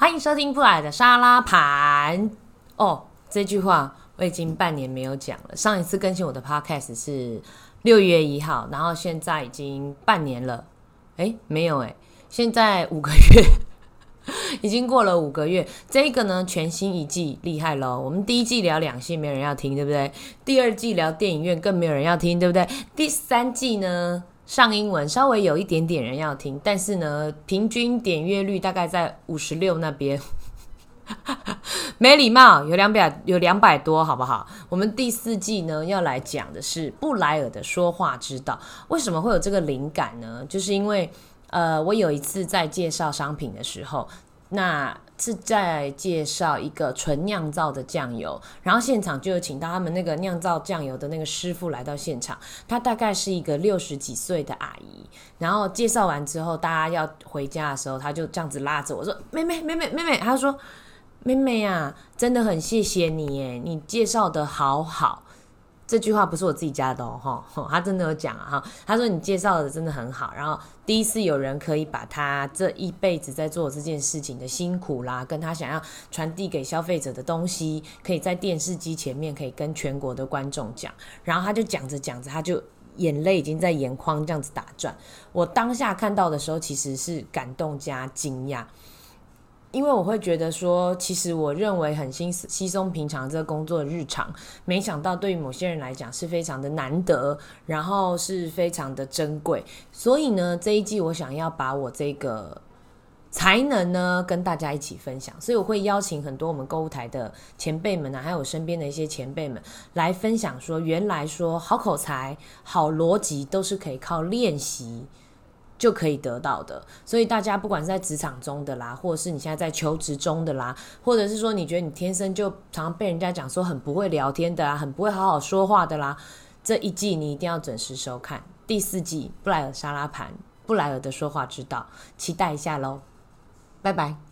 欢迎收听布莱的沙拉盘。哦，这句话我已经半年没有讲了。上一次更新我的 podcast 是六月一号，然后现在已经半年了。哎，没有哎，现在五个月，已经过了五个月。这个呢，全新一季厉害喽！我们第一季聊两性，没人要听，对不对？第二季聊电影院，更没有人要听，对不对？第三季呢？上英文稍微有一点点人要听，但是呢，平均点阅率大概在五十六那边，没礼貌，有两百有两百多，好不好？我们第四季呢要来讲的是布莱尔的说话之道。为什么会有这个灵感呢？就是因为呃，我有一次在介绍商品的时候，那。是在介绍一个纯酿造的酱油，然后现场就有请到他们那个酿造酱油的那个师傅来到现场，他大概是一个六十几岁的阿姨。然后介绍完之后，大家要回家的时候，他就这样子拉着我说：“妹妹，妹妹，妹妹。”他说：“妹妹呀，真的很谢谢你耶，你介绍的好好。”这句话不是我自己加的哦，哈，他真的有讲啊，他说你介绍的真的很好，然后第一次有人可以把他这一辈子在做这件事情的辛苦啦，跟他想要传递给消费者的东西，可以在电视机前面可以跟全国的观众讲，然后他就讲着讲着，他就眼泪已经在眼眶这样子打转，我当下看到的时候其实是感动加惊讶。因为我会觉得说，其实我认为很稀稀松平常这个工作日常，没想到对于某些人来讲是非常的难得，然后是非常的珍贵。所以呢，这一季我想要把我这个才能呢跟大家一起分享，所以我会邀请很多我们购物台的前辈们啊，还有我身边的一些前辈们来分享说，原来说好口才、好逻辑都是可以靠练习。就可以得到的，所以大家不管是在职场中的啦，或者是你现在在求职中的啦，或者是说你觉得你天生就常常被人家讲说很不会聊天的啊，很不会好好说话的啦，这一季你一定要准时收看。第四季布莱尔沙拉盘布莱尔的说话之道，期待一下喽，拜拜。